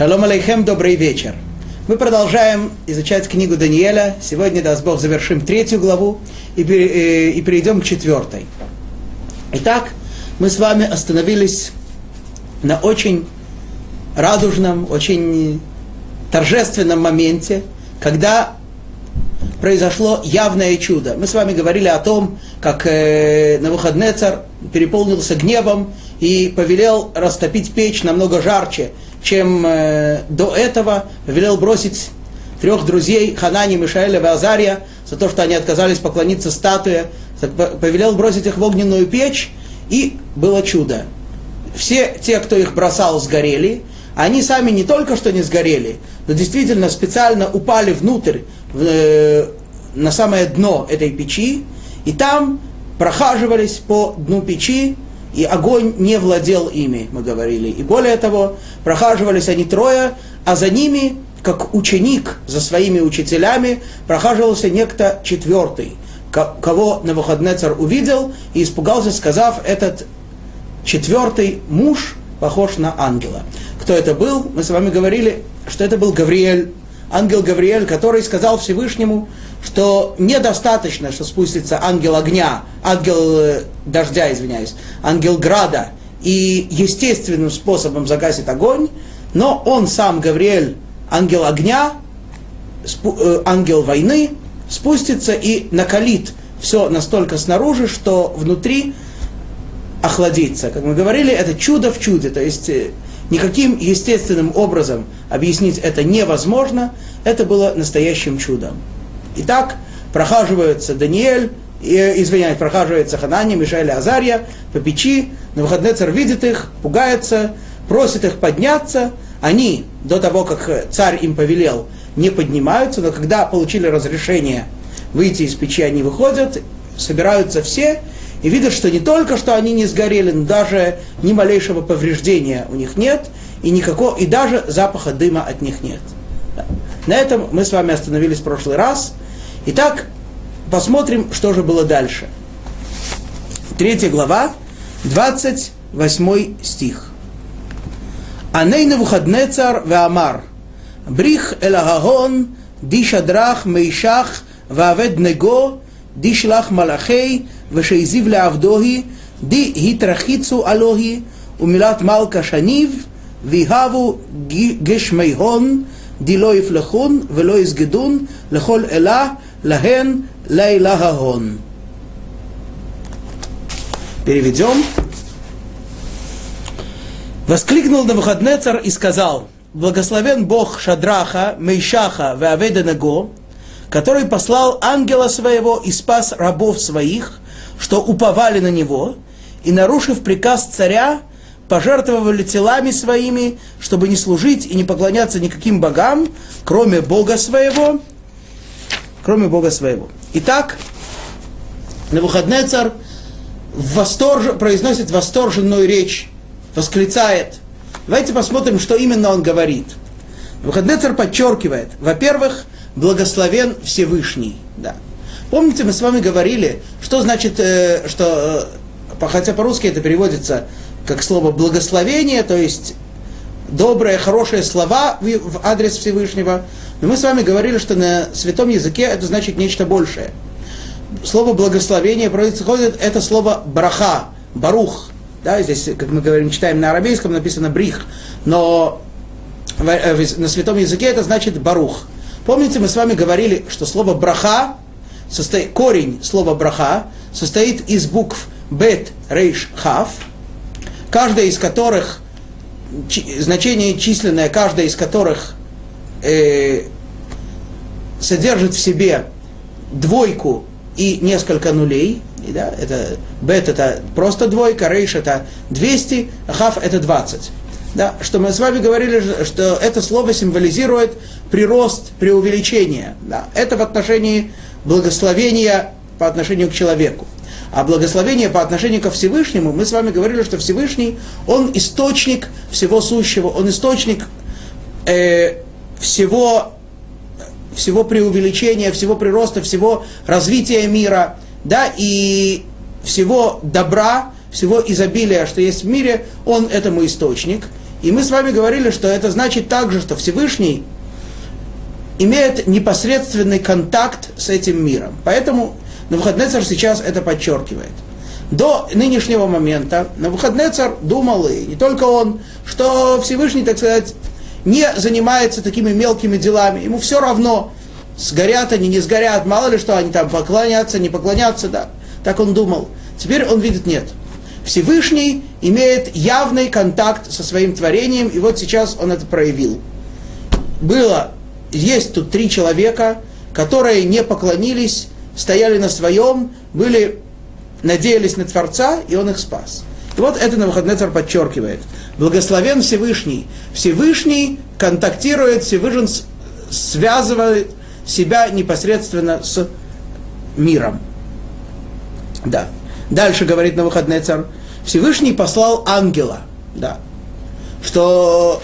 Шалом алейхем, добрый вечер. Мы продолжаем изучать книгу Даниэля. Сегодня, даст Бог, завершим третью главу и, пере, и перейдем к четвертой. Итак, мы с вами остановились на очень радужном, очень торжественном моменте, когда произошло явное чудо. Мы с вами говорили о том, как э, Навуходнецар переполнился гневом и повелел растопить печь намного жарче, чем э, до этого, велел бросить трех друзей Ханани, Мишаэля и Азария за то, что они отказались поклониться статуе, повелел бросить их в огненную печь, и было чудо. Все те, кто их бросал, сгорели, они сами не только что не сгорели, но действительно специально упали внутрь, в, э, на самое дно этой печи, и там прохаживались по дну печи, и огонь не владел ими, мы говорили. И более того, прохаживались они трое, а за ними, как ученик за своими учителями, прохаживался некто четвертый, кого Навуходнецар увидел и испугался, сказав, этот четвертый муж похож на ангела. Кто это был? Мы с вами говорили, что это был Гавриэль, ангел Гавриэль, который сказал Всевышнему, что недостаточно, что спустится ангел огня, ангел э, дождя, извиняюсь, ангел града, и естественным способом загасит огонь, но он сам, Гавриэль, ангел огня, э, ангел войны, спустится и накалит все настолько снаружи, что внутри охладится. Как мы говорили, это чудо в чуде, то есть э, никаким естественным образом объяснить это невозможно, это было настоящим чудом. Итак, прохаживается Даниэль, и, извиняюсь, прохаживается Ханани, Мишаэль и Азария по печи, на выходный царь видит их, пугается, просит их подняться. Они, до того, как царь им повелел, не поднимаются, но когда получили разрешение выйти из печи, они выходят, собираются все и видят, что не только что они не сгорели, но даже ни малейшего повреждения у них нет, и, никакого, и даже запаха дыма от них нет. На этом мы с вами остановились в прошлый раз. Итак, посмотрим, что же было дальше. Третья глава, 28 стих. Аней Навуходнецар Веамар, Брих Элагагон, Дишадрах Мейшах, Вавед Него, Дишлах Малахей, Вешейзив Леавдохи, Ди Хитрахицу Алохи, Умилат Малка Шанив, Вигаву Гешмейхон, גשמי הון, די לא יפלחון ולא יסגדון לכל אלה, להן לילה ההון. Переведем. Воскликнул Навуходнецар и сказал, благословен Бог Шадраха, Мейшаха, Веаведа который послал ангела своего и спас рабов своих, что уповали на него, и, нарушив приказ царя, пожертвовали телами своими, чтобы не служить и не поклоняться никаким богам, кроме Бога своего, кроме Бога своего. Итак, на выходный царь восторж... произносит восторженную речь, восклицает. Давайте посмотрим, что именно он говорит. Царь подчеркивает, во-первых, благословен Всевышний. Да. Помните, мы с вами говорили, что значит, э, что, э, хотя по-русски это переводится как слово благословение, то есть добрые, хорошие слова в адрес Всевышнего. Но мы с вами говорили, что на святом языке это значит нечто большее. Слово благословение происходит, это слово браха, барух. Да, здесь, как мы говорим, читаем на арабейском, написано брих, но э, на святом языке это значит барух. Помните, мы с вами говорили, что слово браха, состоит, корень слова браха состоит из букв бет, рейш, хав – каждая из которых, значение численное, каждая из которых э, содержит в себе двойку и несколько нулей. Да, это, бет это просто двойка, рейш это 200, а хав это 20. Да, что мы с вами говорили, что это слово символизирует прирост, преувеличение. Да, это в отношении благословения по отношению к человеку. А благословение по отношению ко Всевышнему, мы с вами говорили, что Всевышний, он источник всего сущего, он источник э, всего, всего преувеличения, всего прироста, всего развития мира, да, и всего добра, всего изобилия, что есть в мире, он этому источник. И мы с вами говорили, что это значит также, что Всевышний имеет непосредственный контакт с этим миром. Поэтому Навуходнецар сейчас это подчеркивает. До нынешнего момента Навуходнецар думал, и не только он, что Всевышний, так сказать, не занимается такими мелкими делами. Ему все равно, сгорят они, не сгорят, мало ли что они там поклонятся, не поклонятся, да. Так он думал. Теперь он видит, нет. Всевышний имеет явный контакт со своим творением, и вот сейчас он это проявил. Было, есть тут три человека, которые не поклонились, стояли на своем, были, надеялись на Творца, и он их спас. И вот это Навуходнецар подчеркивает. Благословен Всевышний. Всевышний контактирует, Всевышний связывает себя непосредственно с миром. Да. Дальше говорит на Всевышний послал ангела, да, что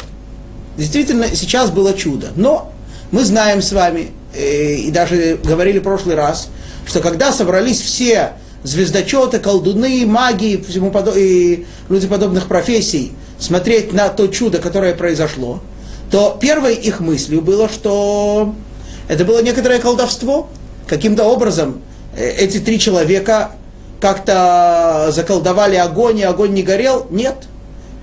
действительно сейчас было чудо. Но мы знаем с вами, э, и даже говорили в прошлый раз, что когда собрались все звездочеты, колдуны, маги всему подо... и люди подобных профессий смотреть на то чудо, которое произошло, то первой их мыслью было, что это было некоторое колдовство. Каким-то образом э, эти три человека как-то заколдовали огонь, и огонь не горел. Нет.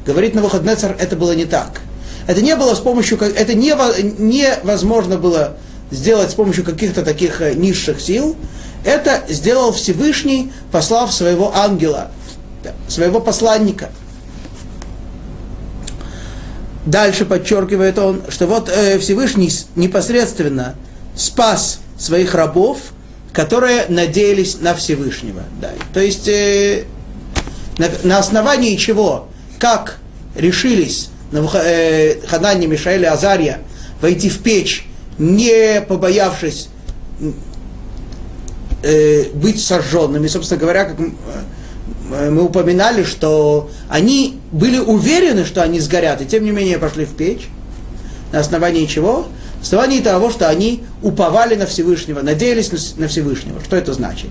Говорит на Навуходнецар, это было не так. Это не было с помощью, это не, невозможно было сделать с помощью каких-то таких э, низших сил. Это сделал Всевышний, послав своего ангела, своего посланника. Дальше подчеркивает он, что вот э, Всевышний непосредственно спас своих рабов – которые надеялись на Всевышнего. Да. То есть э, на, на основании чего, как решились э, Ханани, Мишаэль и Азария войти в печь, не побоявшись э, быть сожженными. Собственно говоря, как э, мы упоминали, что они были уверены, что они сгорят, и тем не менее пошли в печь. На основании чего? основании того, что они уповали на Всевышнего, надеялись на Всевышнего. Что это значит?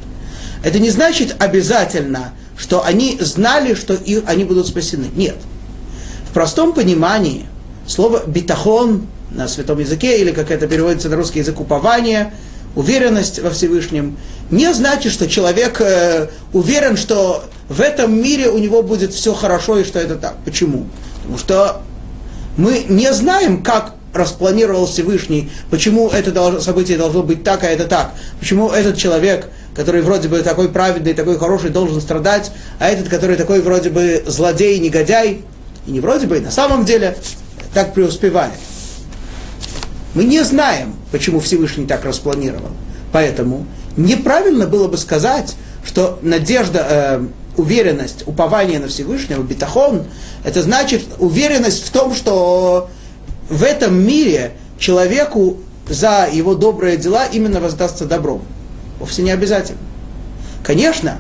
Это не значит обязательно, что они знали, что их, они будут спасены. Нет. В простом понимании слово «битахон» на святом языке, или как это переводится на русский язык, упование, уверенность во Всевышнем, не значит, что человек э, уверен, что в этом мире у него будет все хорошо и что это так. Почему? Потому что мы не знаем, как распланировал Всевышний, почему это событие должно быть так, а это так, почему этот человек, который вроде бы такой праведный, такой хороший, должен страдать, а этот, который такой вроде бы злодей, негодяй, и не вроде бы, и на самом деле так преуспевает. Мы не знаем, почему Всевышний так распланировал. Поэтому неправильно было бы сказать, что надежда, э, уверенность, упование на Всевышнего, битахон, это значит уверенность в том, что в этом мире человеку за его добрые дела именно воздастся добром. Вовсе не обязательно. Конечно,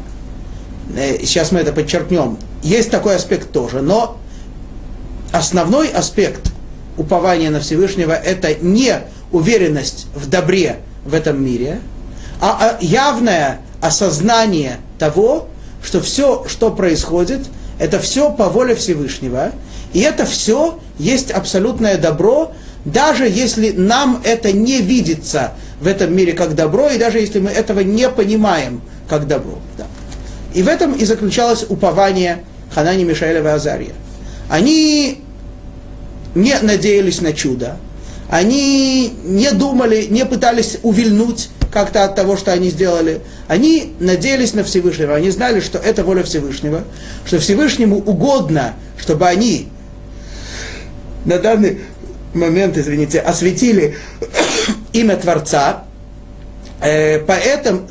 э, сейчас мы это подчеркнем, есть такой аспект тоже, но основной аспект упования на Всевышнего это не уверенность в добре в этом мире, а явное осознание того, что все, что происходит, это все по воле Всевышнего, и это все есть абсолютное добро, даже если нам это не видится в этом мире как добро, и даже если мы этого не понимаем как добро. Да. И в этом и заключалось упование Ханани, Мишаэля и Азария. Они не надеялись на чудо, они не думали, не пытались увильнуть как-то от того, что они сделали. Они надеялись на Всевышнего, они знали, что это воля Всевышнего, что Всевышнему угодно, чтобы они на данный момент, извините, осветили имя Творца, э, поэтому,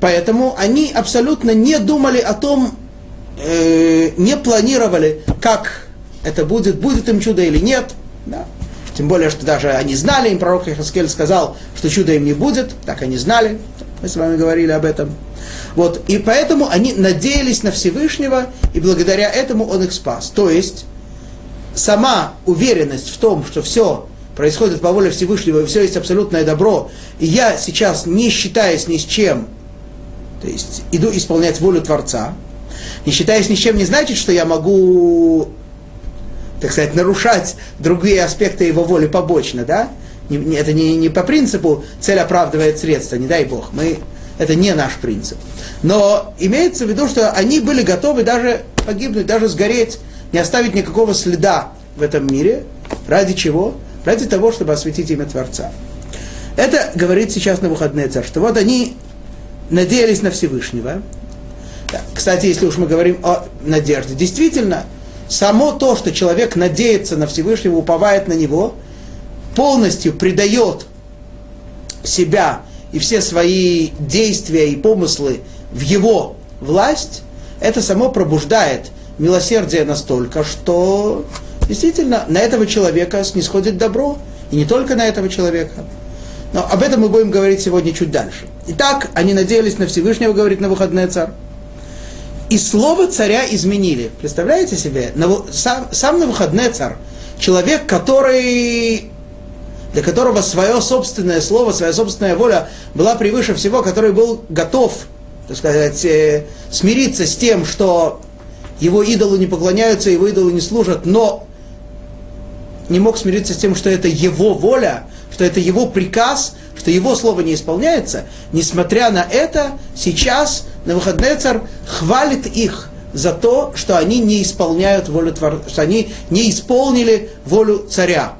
поэтому они абсолютно не думали о том, э, не планировали, как это будет, будет им чудо или нет. Да. Тем более, что даже они знали, им пророк Ихаскель сказал, что чуда им не будет, так они знали, мы с вами говорили об этом. Вот, и поэтому они надеялись на Всевышнего, и благодаря этому он их спас. То есть, сама уверенность в том, что все происходит по воле Всевышнего, и все есть абсолютное добро, и я сейчас, не считаясь ни с чем, то есть иду исполнять волю Творца, не считаясь ни с чем, не значит, что я могу так сказать, нарушать другие аспекты его воли побочно, да? Это не, не по принципу цель оправдывает средства, не дай бог. Мы, это не наш принцип. Но имеется в виду, что они были готовы даже погибнуть, даже сгореть, не оставить никакого следа в этом мире. Ради чего? Ради того, чтобы осветить имя Творца. Это говорит сейчас на выходные царь, что вот они надеялись на Всевышнего. Кстати, если уж мы говорим о надежде, действительно, само то, что человек надеется на Всевышнего, уповает на него, полностью предает себя и все свои действия и помыслы в его власть, это само пробуждает милосердие настолько, что действительно на этого человека снисходит добро, и не только на этого человека. Но об этом мы будем говорить сегодня чуть дальше. Итак, они надеялись на Всевышнего, говорит на выходные царь. И слово царя изменили. Представляете себе? Сам, сам на выходные царь, человек, который для которого свое собственное слово, своя собственная воля была превыше всего, который был готов, так сказать, э, смириться с тем, что его идолы не поклоняются, его идолы не служат, но не мог смириться с тем, что это его воля, что это его приказ, что его слово не исполняется, несмотря на это, сейчас Навуходнецар хвалит их за то, что они не исполняют волю Творца, что они не исполнили волю царя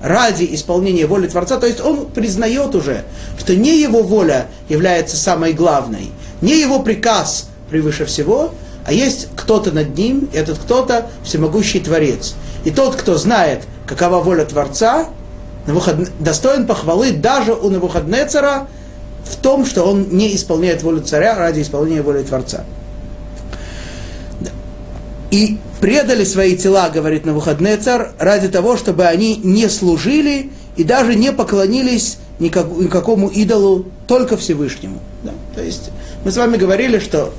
ради исполнения воли Творца, то есть он признает уже, что не его воля является самой главной, не его приказ превыше всего, а есть кто-то над ним, и этот кто-то всемогущий Творец. И тот, кто знает, какова воля Творца, достоин похвалы даже у Навуходнецера в том, что он не исполняет волю царя ради исполнения воли Творца. И предали свои тела, говорит на выходные царь, ради того, чтобы они не служили и даже не поклонились никак, никакому идолу, только Всевышнему. Да? То есть мы с вами говорили, что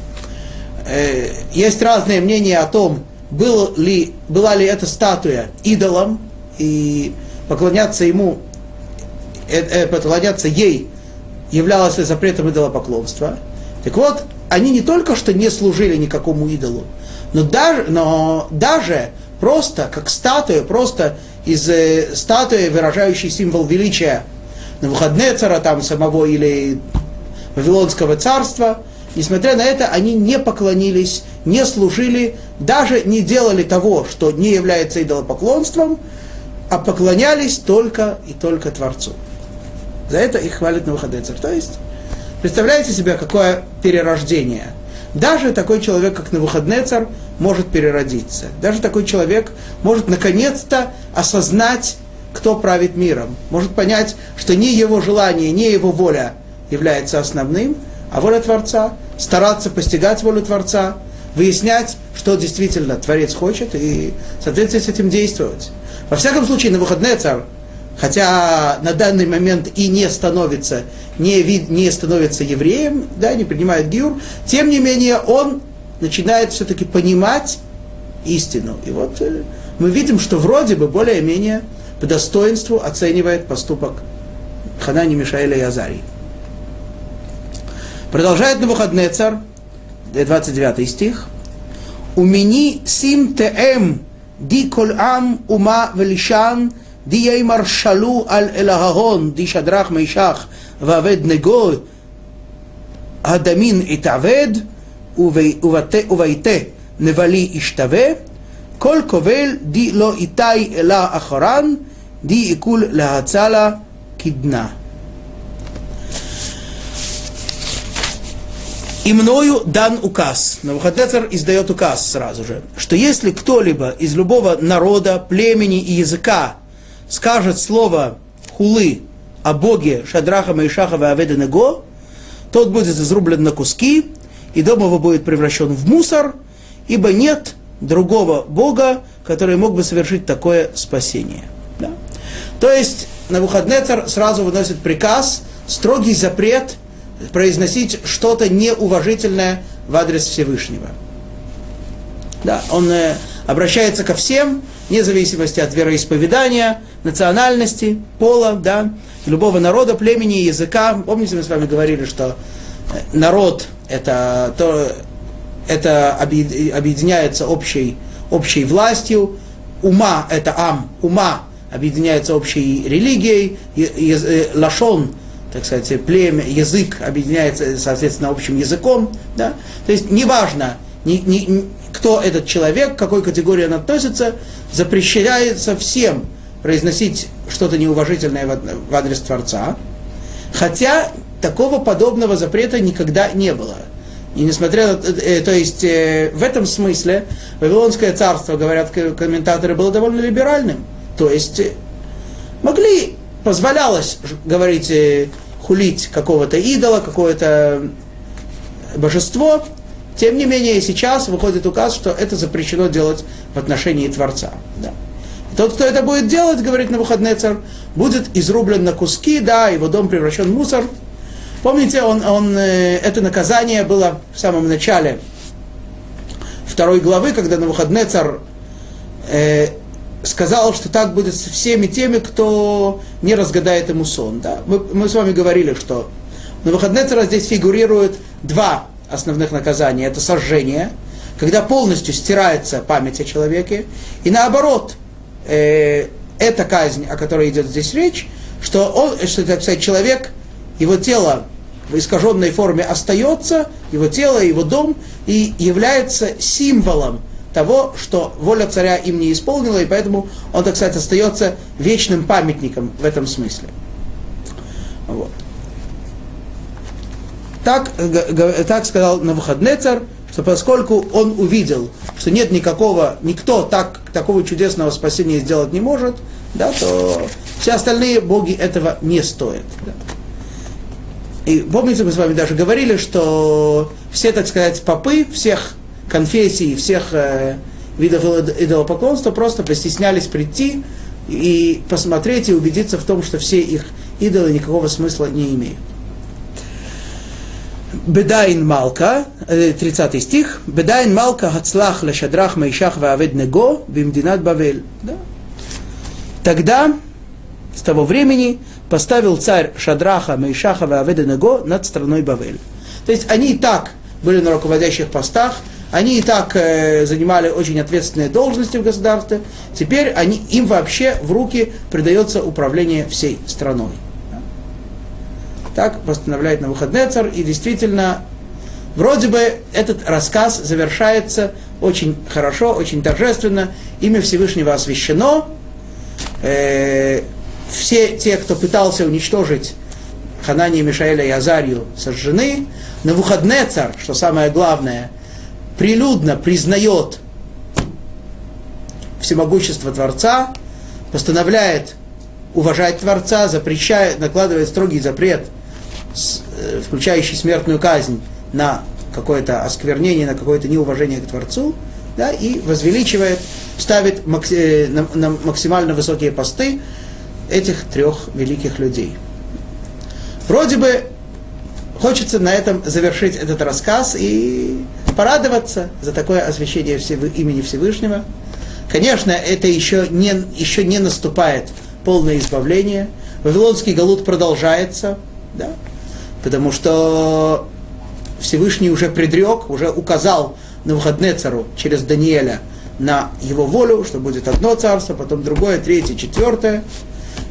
э, есть разные мнения о том, был ли, была ли эта статуя идолом, и поклоняться ему, э, э, поклоняться ей являлось запретом идолопоклонства. Так вот, они не только что не служили никакому идолу, но даже, но даже просто как статуя, просто из э, статуи, выражающей символ величия на выходные цара там самого или Вавилонского царства, несмотря на это, они не поклонились, не служили, даже не делали того, что не является идолопоклонством, а поклонялись только и только Творцу. За это их хвалит на выходные царь. То есть, представляете себе, какое перерождение – даже такой человек, как Навуходнецар, может переродиться. Даже такой человек может наконец-то осознать, кто правит миром. Может понять, что не его желание, не его воля является основным, а воля Творца. Стараться постигать волю Творца, выяснять, что действительно Творец хочет, и в соответствии с этим действовать. Во всяком случае, на выходные царь хотя на данный момент и не становится, не, вид, не становится евреем, да, не принимает гиур, тем не менее он начинает все-таки понимать истину. И вот э, мы видим, что вроде бы более-менее по достоинству оценивает поступок Ханани, Мишаэля и Азарии. Продолжает на выходные царь, 29 стих. Умени сим теэм ди коль ам ума велишан די ימר שלו על אל ההון, די שדרך מישך ועבד נגו, הדמין התעבד, וביתה נבלי ישתווה, כל כובל די לא איתי אלא אחרן, די עיכול להצלה кидна. И мною дан указ. Навуходнецер издает указ сразу же, что если кто-либо из любого народа, племени и языка скажет слово хулы о Боге Шадраха, Маишаха и Аведа тот будет изрублен на куски, и дом его будет превращен в мусор, ибо нет другого Бога, который мог бы совершить такое спасение. Да? То есть Навуходнецар сразу выносит приказ, строгий запрет произносить что-то неуважительное в адрес Всевышнего. Да, он э, обращается ко всем, вне зависимости от вероисповедания, национальности, пола, да, любого народа, племени, языка. Помните, мы с вами говорили, что э, народ это, то, это объединяется общей, общей властью, ума это ам, ума объединяется общей религией, э, лашон, так сказать, племя, язык объединяется, соответственно, общим языком. Да? То есть неважно, ни, ни, кто этот человек, к какой категории он относится, запрещается всем произносить что-то неуважительное в адрес Творца, хотя такого подобного запрета никогда не было. И несмотря на э, то есть э, в этом смысле Вавилонское царство, говорят комментаторы, было довольно либеральным. То есть э, могли, позволялось говорить, хулить какого-то идола, какое-то божество, тем не менее, сейчас выходит указ, что это запрещено делать в отношении Творца. Да. Тот, кто это будет делать, говорит на выходный царь, будет изрублен на куски, да, его дом превращен в мусор. Помните, он, он, э, это наказание было в самом начале второй главы, когда на царь э, сказал, что так будет со всеми теми, кто не разгадает ему сон. Да? Мы, мы с вами говорили, что на выходный царь здесь фигурирует два основных наказания. Это сожжение, когда полностью стирается память о человеке, и наоборот, э, эта казнь, о которой идет здесь речь, что, он, что так сказать, человек, его тело в искаженной форме остается, его тело, его дом, и является символом того, что воля царя им не исполнила, и поэтому он, так сказать, остается вечным памятником в этом смысле. Вот. Так, так сказал Навуходнецар, что поскольку он увидел, что нет никакого, никто так, такого чудесного спасения сделать не может, да, то все остальные боги этого не стоят. Да. И помните, мы с вами даже говорили, что все, так сказать, попы всех конфессий, всех э, видов идолопоклонства просто постеснялись прийти и посмотреть и убедиться в том, что все их идолы никакого смысла не имеют. Бедайн Малка, 30 стих, Бедайн Малка Хацлах Лешадрах Майшах Ваавед Него Бимдинат Бавель. Да? Тогда, с того времени, поставил царь Шадраха Майшаха Вааведа Него над страной Бавель. То есть они и так были на руководящих постах, они и так э, занимали очень ответственные должности в государстве, теперь они, им вообще в руки придается управление всей страной. Так постановляет на выходный царь, и действительно, вроде бы этот рассказ завершается очень хорошо, очень торжественно, имя Всевышнего освящено, э, все те, кто пытался уничтожить Ханани, Мишаэля и Азарию сожжены. На выходный царь, что самое главное, прилюдно признает всемогущество Творца, постановляет уважать Творца, запрещает, накладывает строгий запрет – Э, включающий смертную казнь на какое-то осквернение, на какое-то неуважение к Творцу, да, и возвеличивает, ставит на, на максимально высокие посты этих трех великих людей. Вроде бы хочется на этом завершить этот рассказ и порадоваться за такое освящение имени Всевышнего. Конечно, это еще не, еще не наступает полное избавление. Вавилонский галут продолжается. Да? Потому что Всевышний уже предрек, уже указал на выходные цару через Даниэля на его волю, что будет одно царство, потом другое, третье, четвертое.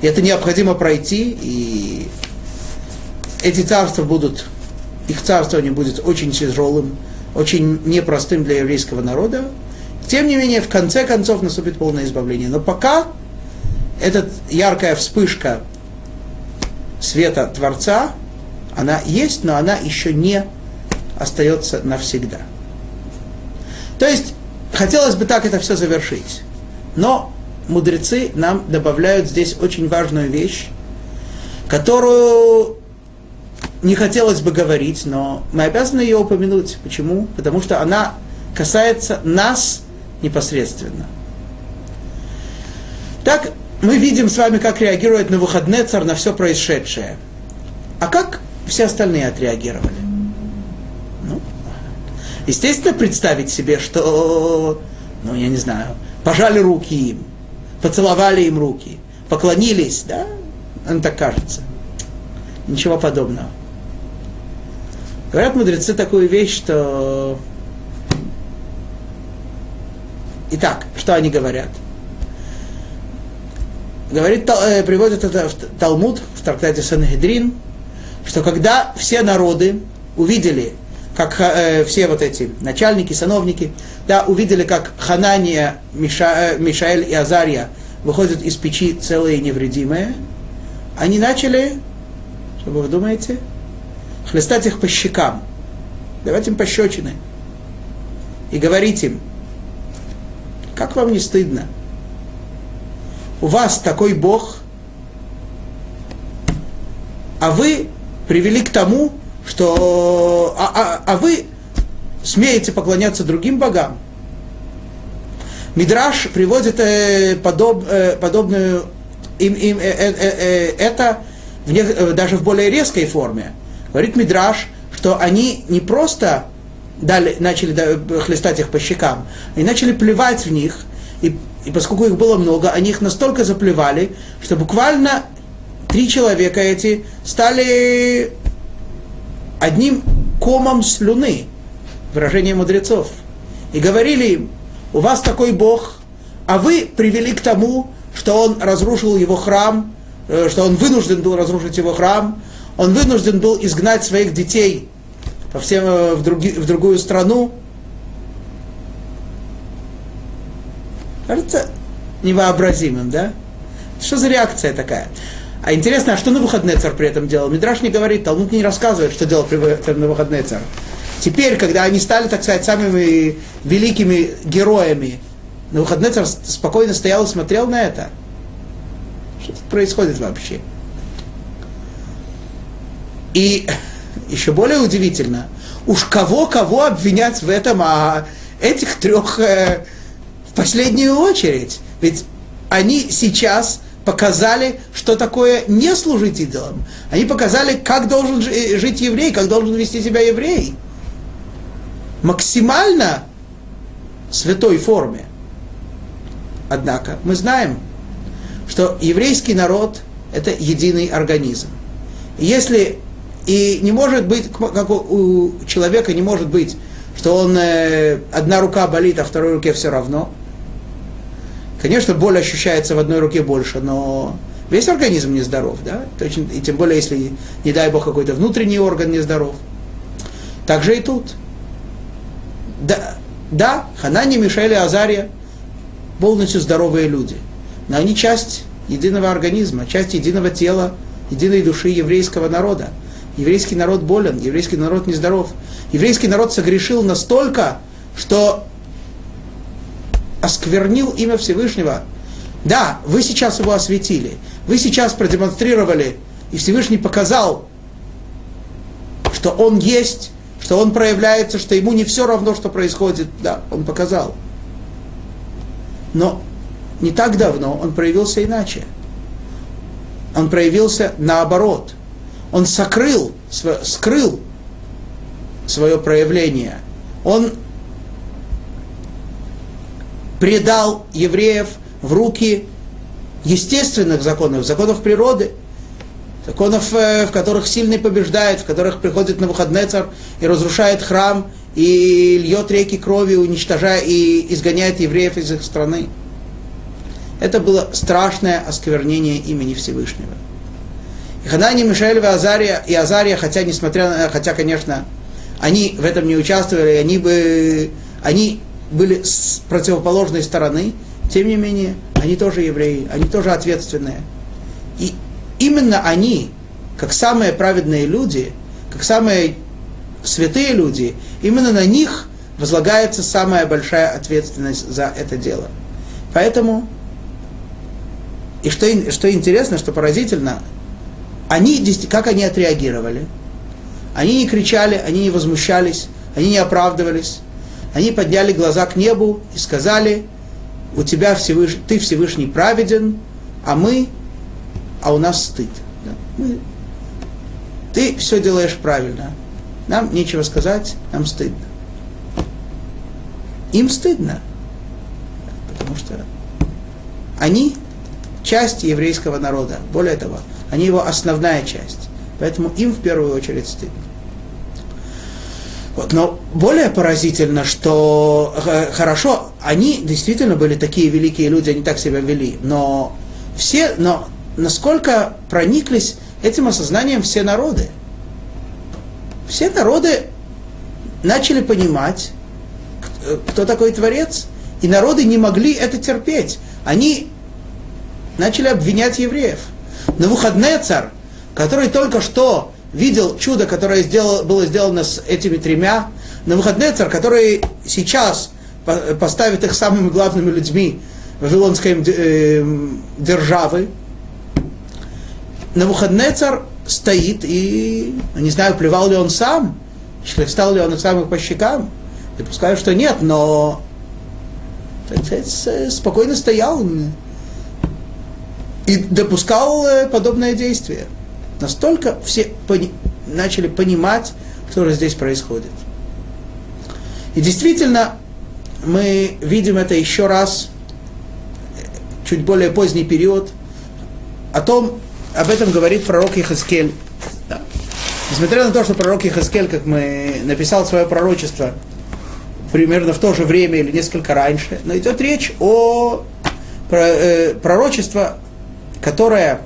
И это необходимо пройти, и эти царства будут, их царствование будет очень тяжелым, очень непростым для еврейского народа. Тем не менее, в конце концов наступит полное избавление. Но пока эта яркая вспышка света Творца, она есть, но она еще не остается навсегда. То есть, хотелось бы так это все завершить. Но мудрецы нам добавляют здесь очень важную вещь, которую не хотелось бы говорить, но мы обязаны ее упомянуть. Почему? Потому что она касается нас непосредственно. Так, мы видим с вами, как реагирует на выходный царь на все происшедшее. А как все остальные отреагировали. Ну, естественно, представить себе, что, ну, я не знаю, пожали руки им, поцеловали им руки, поклонились, да, он так кажется. Ничего подобного. Говорят мудрецы такую вещь, что... Итак, что они говорят? говорит, э, приводит это в Талмуд, в трактате Санхедрин, что когда все народы увидели, как э, все вот эти начальники, сановники, да, увидели, как Ханания, Миша, э, Мишаэль и Азария выходят из печи целые и невредимые, они начали, что вы думаете, хлестать их по щекам, давать им пощечины и говорить им, как вам не стыдно? У вас такой Бог, а вы привели к тому, что а, а, а вы смеете поклоняться другим богам. Мидраш приводит э, подоб, э, подобную им, им, э, э, э, э это в не, э, даже в более резкой форме. Говорит Мидраш, что они не просто дали, начали хлестать их по щекам, они начали плевать в них, и, и поскольку их было много, они их настолько заплевали, что буквально три человека эти стали одним комом слюны, выражение мудрецов, и говорили им, у вас такой Бог, а вы привели к тому, что он разрушил его храм, э, что он вынужден был разрушить его храм, он вынужден был изгнать своих детей по всем, э, в, други, в другую страну. Кажется невообразимым, да? Что за реакция такая? А интересно, а что на выходные царь при этом делал? Мидраш не говорит, Талмуд не рассказывает, что делал при на выходные царь. Теперь, когда они стали, так сказать, самыми великими героями, на выходные царь спокойно стоял и смотрел на это. Что тут происходит вообще? И еще более удивительно, уж кого-кого обвинять в этом, а этих трех э, в последнюю очередь. Ведь они сейчас показали, что такое не служить идолам. Они показали, как должен жить еврей, как должен вести себя еврей. Максимально святой форме. Однако мы знаем, что еврейский народ – это единый организм. если и не может быть, как у человека не может быть, что он э, одна рука болит, а второй руке все равно – Конечно, боль ощущается в одной руке больше, но весь организм нездоров, да? Точно, и тем более, если, не дай бог, какой-то внутренний орган нездоров. Так же и тут. Да, да Ханани, Мишель и Азария полностью здоровые люди. Но они часть единого организма, часть единого тела, единой души еврейского народа. Еврейский народ болен, еврейский народ нездоров. Еврейский народ согрешил настолько, что осквернил имя Всевышнего. Да, вы сейчас его осветили, вы сейчас продемонстрировали, и Всевышний показал, что он есть, что он проявляется, что ему не все равно, что происходит. Да, он показал. Но не так давно он проявился иначе. Он проявился наоборот. Он сокрыл, скрыл свое проявление. Он предал евреев в руки естественных законов, законов природы, законов, э, в которых сильный побеждает, в которых приходит на выходный царь и разрушает храм, и льет реки крови, уничтожая и изгоняет евреев из их страны. Это было страшное осквернение имени Всевышнего. И Ханани, Мишель и Азария, и Азария, хотя, несмотря хотя, конечно, они в этом не участвовали, они бы, они были с противоположной стороны, тем не менее, они тоже евреи, они тоже ответственные. И именно они, как самые праведные люди, как самые святые люди, именно на них возлагается самая большая ответственность за это дело. Поэтому, и что, что интересно, что поразительно, они, как они отреагировали? Они не кричали, они не возмущались, они не оправдывались, они подняли глаза к небу и сказали, у тебя Всевыш... ты Всевышний праведен, а мы, а у нас стыд. Да? Мы... Ты все делаешь правильно. Нам нечего сказать, нам стыдно. Им стыдно, потому что они часть еврейского народа. Более того, они его основная часть. Поэтому им в первую очередь стыдно. Вот, но более поразительно, что э, хорошо, они действительно были такие великие люди, они так себя вели, но все, но насколько прониклись этим осознанием все народы? Все народы начали понимать, кто такой Творец, и народы не могли это терпеть. Они начали обвинять евреев. На выходные царь, который только что видел чудо, которое сделал, было сделано с этими тремя, на выходные царь, который сейчас поставит их самыми главными людьми Вавилонской э, державы, Навуходнецар стоит и, не знаю, плевал ли он сам, стал ли он их самых по щекам. Допускаю, что нет, но спокойно стоял и допускал э, подобное действие. Настолько все пони- начали понимать, что же здесь происходит. И действительно, мы видим это еще раз, чуть более поздний период, о том, об этом говорит пророк Ихаскель. Да. Несмотря на то, что пророк Ихаскель, как мы написал свое пророчество, примерно в то же время или несколько раньше, но идет речь о э, которое,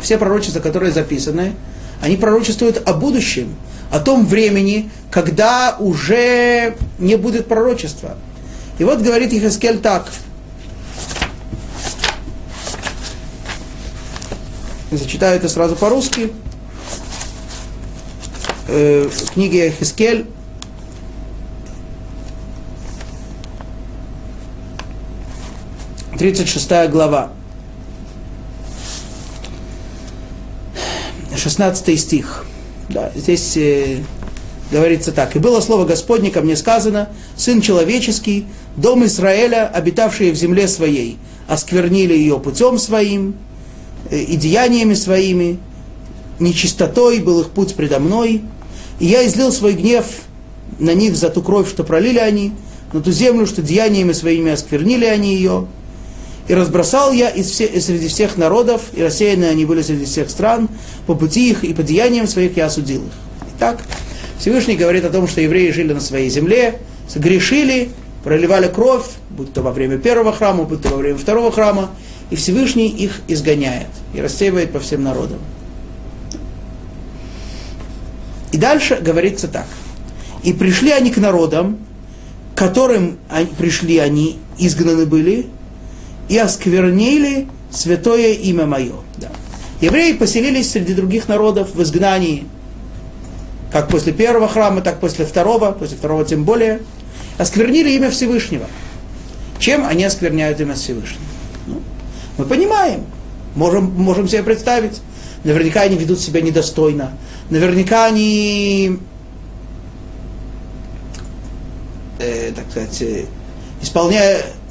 все пророчества, которые записаны, они пророчествуют о будущем, о том времени, когда уже не будет пророчества. И вот говорит Ихаскель так. Зачитаю это сразу по-русски. Э, в книге Ихаскель, Тридцать шестая глава. 16 стих. Да, здесь э, говорится так. «И было слово Господне ко мне сказано, Сын человеческий, дом Израиля, обитавшие в земле своей, осквернили ее путем своим э, и деяниями своими, нечистотой был их путь предо мной, и я излил свой гнев на них за ту кровь, что пролили они, на ту землю, что деяниями своими осквернили они ее, и разбросал я из все, среди всех народов, и рассеянные они были среди всех стран, по пути их и по деяниям своих я осудил их. Итак, Всевышний говорит о том, что евреи жили на своей земле, согрешили, проливали кровь, будь то во время первого храма, будь то во время второго храма, и Всевышний их изгоняет и рассеивает по всем народам. И дальше говорится так. И пришли они к народам, которым пришли они, изгнаны были, и осквернили святое имя мое. Да. Евреи поселились среди других народов в изгнании, как после первого храма, так после второго, после второго тем более, осквернили имя Всевышнего. Чем они оскверняют имя Всевышнего? Ну, мы понимаем, можем, можем себе представить. Наверняка они ведут себя недостойно. Наверняка они, э, так сказать, э, исполняя Э,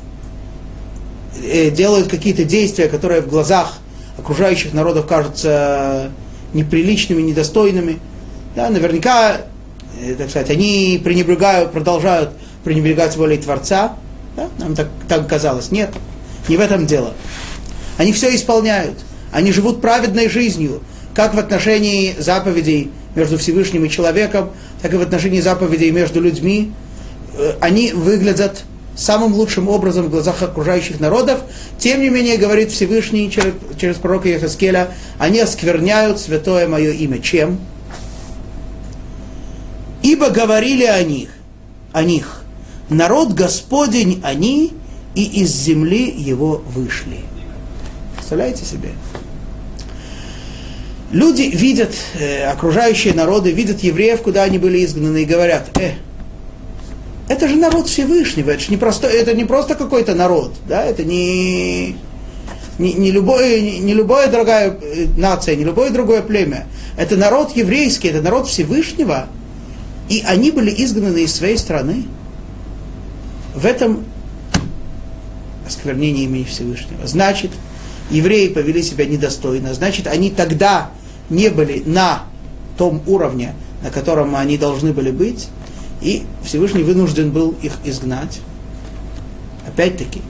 делают какие-то действия, которые в глазах окружающих народов кажутся неприличными, недостойными. Да, наверняка, э, так сказать, они пренебрегают, продолжают пренебрегать волей Творца. Да? Нам так, так казалось. Нет, не в этом дело. Они все исполняют. Они живут праведной жизнью, как в отношении заповедей между Всевышним и человеком, так и в отношении заповедей между людьми. Э, они выглядят самым лучшим образом в глазах окружающих народов. Тем не менее, говорит Всевышний через, через пророка Ехаскеля, они оскверняют святое мое имя. Чем? Ибо говорили о них, о них, народ Господень они, и из земли его вышли. Представляете себе? Люди видят, э, окружающие народы, видят евреев, куда они были изгнаны, и говорят, э, это же народ Всевышнего, это же не, просто, это не просто какой-то народ, да, это не, не, не, любое, не, не любая другая э, нация, не любое другое племя. Это народ еврейский, это народ Всевышнего, и они были изгнаны из своей страны. В этом осквернение имени Всевышнего. Значит, евреи повели себя недостойно, значит, они тогда не были на том уровне, на котором они должны были быть, и Всевышний вынужден был их изгнать. Опять-таки,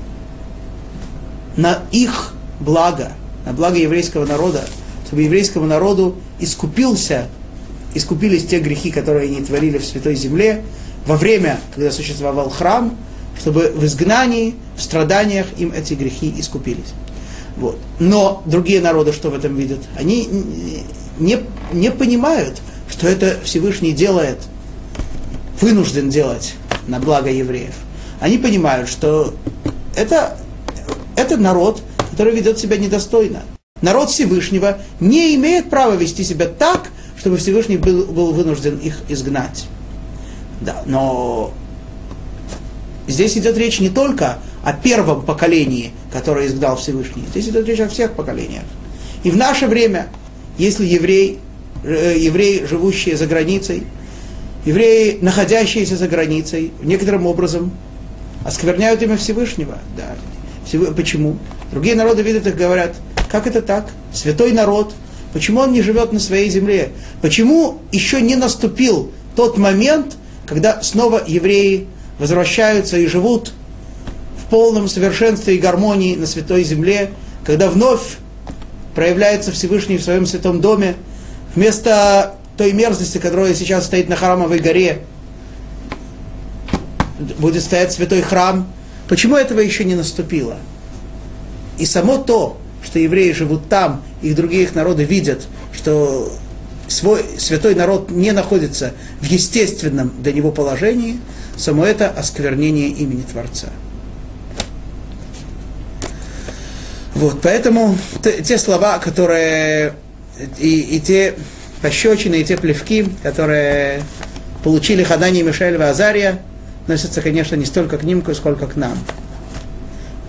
на их благо, на благо еврейского народа, чтобы еврейскому народу искупился, искупились те грехи, которые они творили в Святой Земле, во время, когда существовал храм, чтобы в изгнании, в страданиях им эти грехи искупились. Вот. Но другие народы что в этом видят? Они не, не понимают, что это Всевышний делает, вынужден делать на благо евреев. Они понимают, что это, это народ, который ведет себя недостойно. Народ Всевышнего не имеет права вести себя так, чтобы Всевышний был, был вынужден их изгнать. Да, но здесь идет речь не только о первом поколении, которое изгнал Всевышний. Здесь идет речь о всех поколениях. И в наше время, если еврей, э, евреи, живущие за границей, евреи, находящиеся за границей, некоторым образом оскверняют имя Всевышнего. Да. Почему? Другие народы видят их, говорят, как это так? Святой народ, почему он не живет на своей земле? Почему еще не наступил тот момент, когда снова евреи возвращаются и живут в полном совершенстве и гармонии на святой земле, когда вновь проявляется Всевышний в своем святом доме, вместо той мерзости, которая сейчас стоит на храмовой горе, будет стоять святой храм. Почему этого еще не наступило? И само то, что евреи живут там, их другие их народы видят, что свой святой народ не находится в естественном для него положении, само это осквернение имени Творца. Вот, поэтому те слова, которые и, и те пощечины, и те плевки, которые получили Хадани, Мишель и Азария, относятся, конечно, не столько к ним, сколько к нам.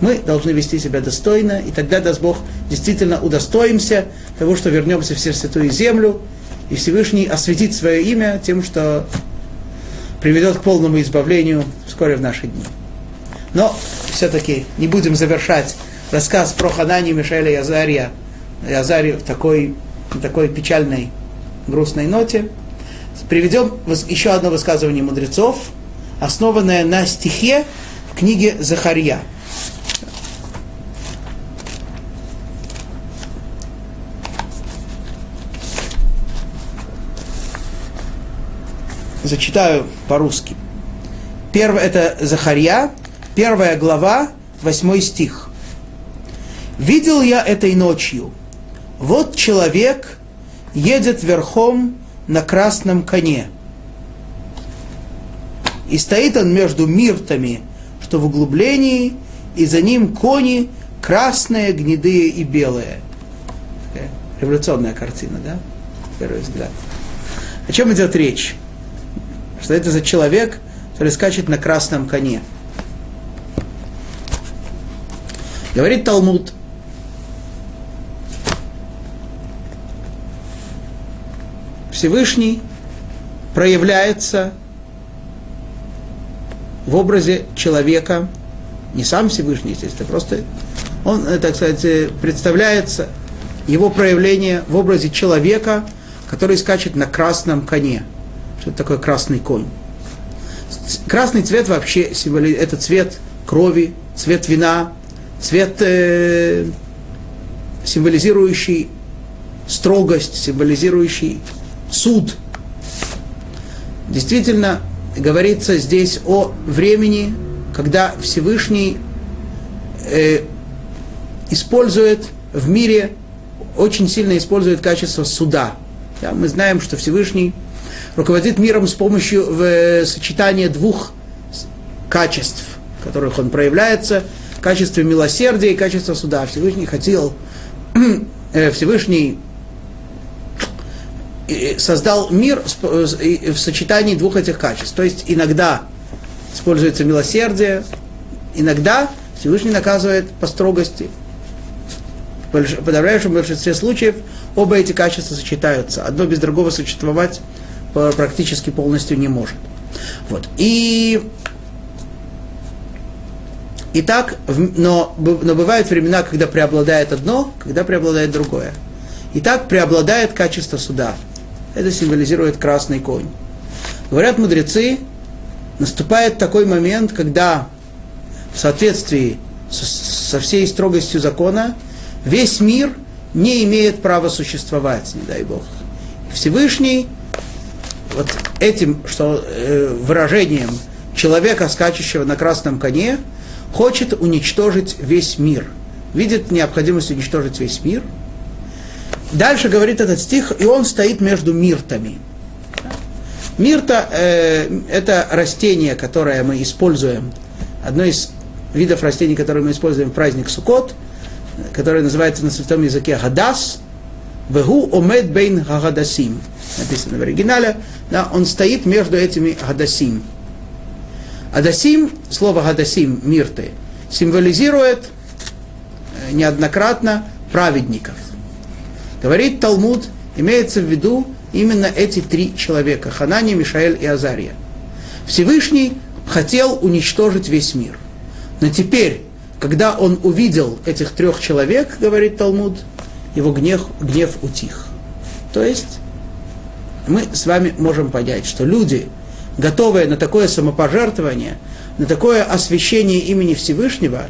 Мы должны вести себя достойно, и тогда, даст Бог, действительно удостоимся того, что вернемся в Святую Землю, и Всевышний осветит свое имя тем, что приведет к полному избавлению вскоре в наши дни. Но все-таки не будем завершать рассказ про Ханани, Мишеля и Азария, и Азарию такой, такой печальной, грустной ноте. Приведем еще одно высказывание мудрецов, основанное на стихе в книге Захарья. Зачитаю по-русски. Первое это Захарья, первая глава, восьмой стих. Видел я этой ночью. Вот человек едет верхом на красном коне. И стоит он между миртами, что в углублении, и за ним кони красные, гнедые и белые. Такая революционная картина, да? Первый взгляд. О чем идет речь? Что это за человек, который скачет на красном коне. Говорит Талмуд, Всевышний проявляется в образе человека, не сам Всевышний, естественно, просто он, э, так сказать, представляется его проявление в образе человека, который скачет на красном коне. Что это такое красный конь? Красный цвет вообще символи... это цвет крови, цвет вина, цвет э, символизирующий строгость, символизирующий суд. Действительно, говорится здесь о времени, когда Всевышний э, использует в мире, очень сильно использует качество суда. Да, мы знаем, что Всевышний руководит миром с помощью э, сочетания двух качеств, в которых он проявляется, качество милосердия и качество суда. Всевышний хотел, э, Всевышний создал мир в сочетании двух этих качеств. То есть иногда используется милосердие, иногда Всевышний наказывает по строгости. В подавляющем большинстве случаев оба эти качества сочетаются. Одно без другого существовать практически полностью не может. Вот. И и так, но, но бывают времена, когда преобладает одно, когда преобладает другое. И так преобладает качество суда. Это символизирует красный конь. Говорят мудрецы, наступает такой момент, когда в соответствии со всей строгостью закона весь мир не имеет права существовать, не дай Бог. Всевышний вот этим что, э, выражением человека, скачущего на красном коне, хочет уничтожить весь мир. видит необходимость уничтожить весь мир. Дальше говорит этот стих, и он стоит между миртами. Мирта э, это растение, которое мы используем, одно из видов растений, которые мы используем в праздник Суккот, которое называется на святом языке гадас, вегу омед бейн гадасим. Написано в оригинале, да, он стоит между этими гадасим. Адасим, слово гадасим, мирты, символизирует э, неоднократно праведников. Говорит Талмуд, имеется в виду именно эти три человека, Ханани, Мишаэль и Азария. Всевышний хотел уничтожить весь мир. Но теперь, когда он увидел этих трех человек, говорит Талмуд, его гнев, гнев утих. То есть мы с вами можем понять, что люди, готовые на такое самопожертвование, на такое освящение имени Всевышнего,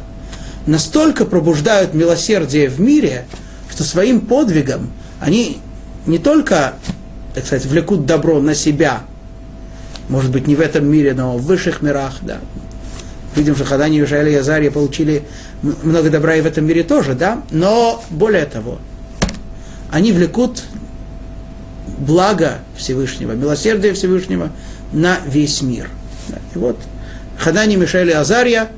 настолько пробуждают милосердие в мире, что своим подвигом они не только, так сказать, влекут добро на себя, может быть, не в этом мире, но в высших мирах, да. Видим, что Хадани, Южаэль и Азария получили много добра и в этом мире тоже, да. Но более того, они влекут благо Всевышнего, милосердие Всевышнего на весь мир. Да. И вот Хадани, Мишель и Азария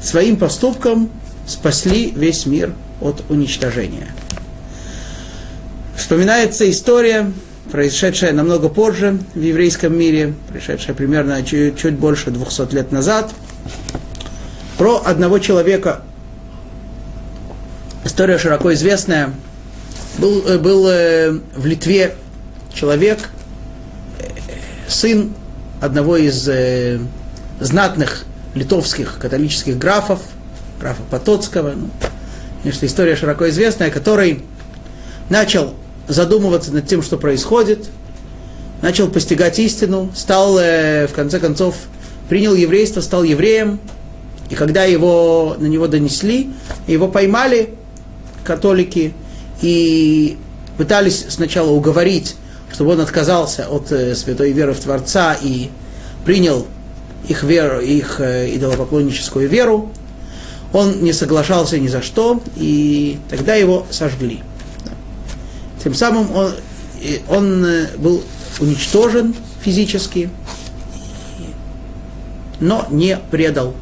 своим поступком спасли весь мир от уничтожения. Вспоминается история, произошедшая намного позже в еврейском мире, произошедшая примерно чуть, чуть больше 200 лет назад, про одного человека. История широко известная. Был, э, был э, в Литве человек, э, сын одного из знатных литовских католических графов, графа Потоцкого, ну, конечно, история широко известная, который начал задумываться над тем, что происходит, начал постигать истину, стал, э, в конце концов, принял еврейство, стал евреем, и когда его, на него донесли, его поймали католики и пытались сначала уговорить, чтобы он отказался от э, святой веры в Творца и принял их веру, их э, идолопоклонническую веру. Он не соглашался ни за что, и тогда его сожгли. Тем самым он, он э, был уничтожен физически, но не предал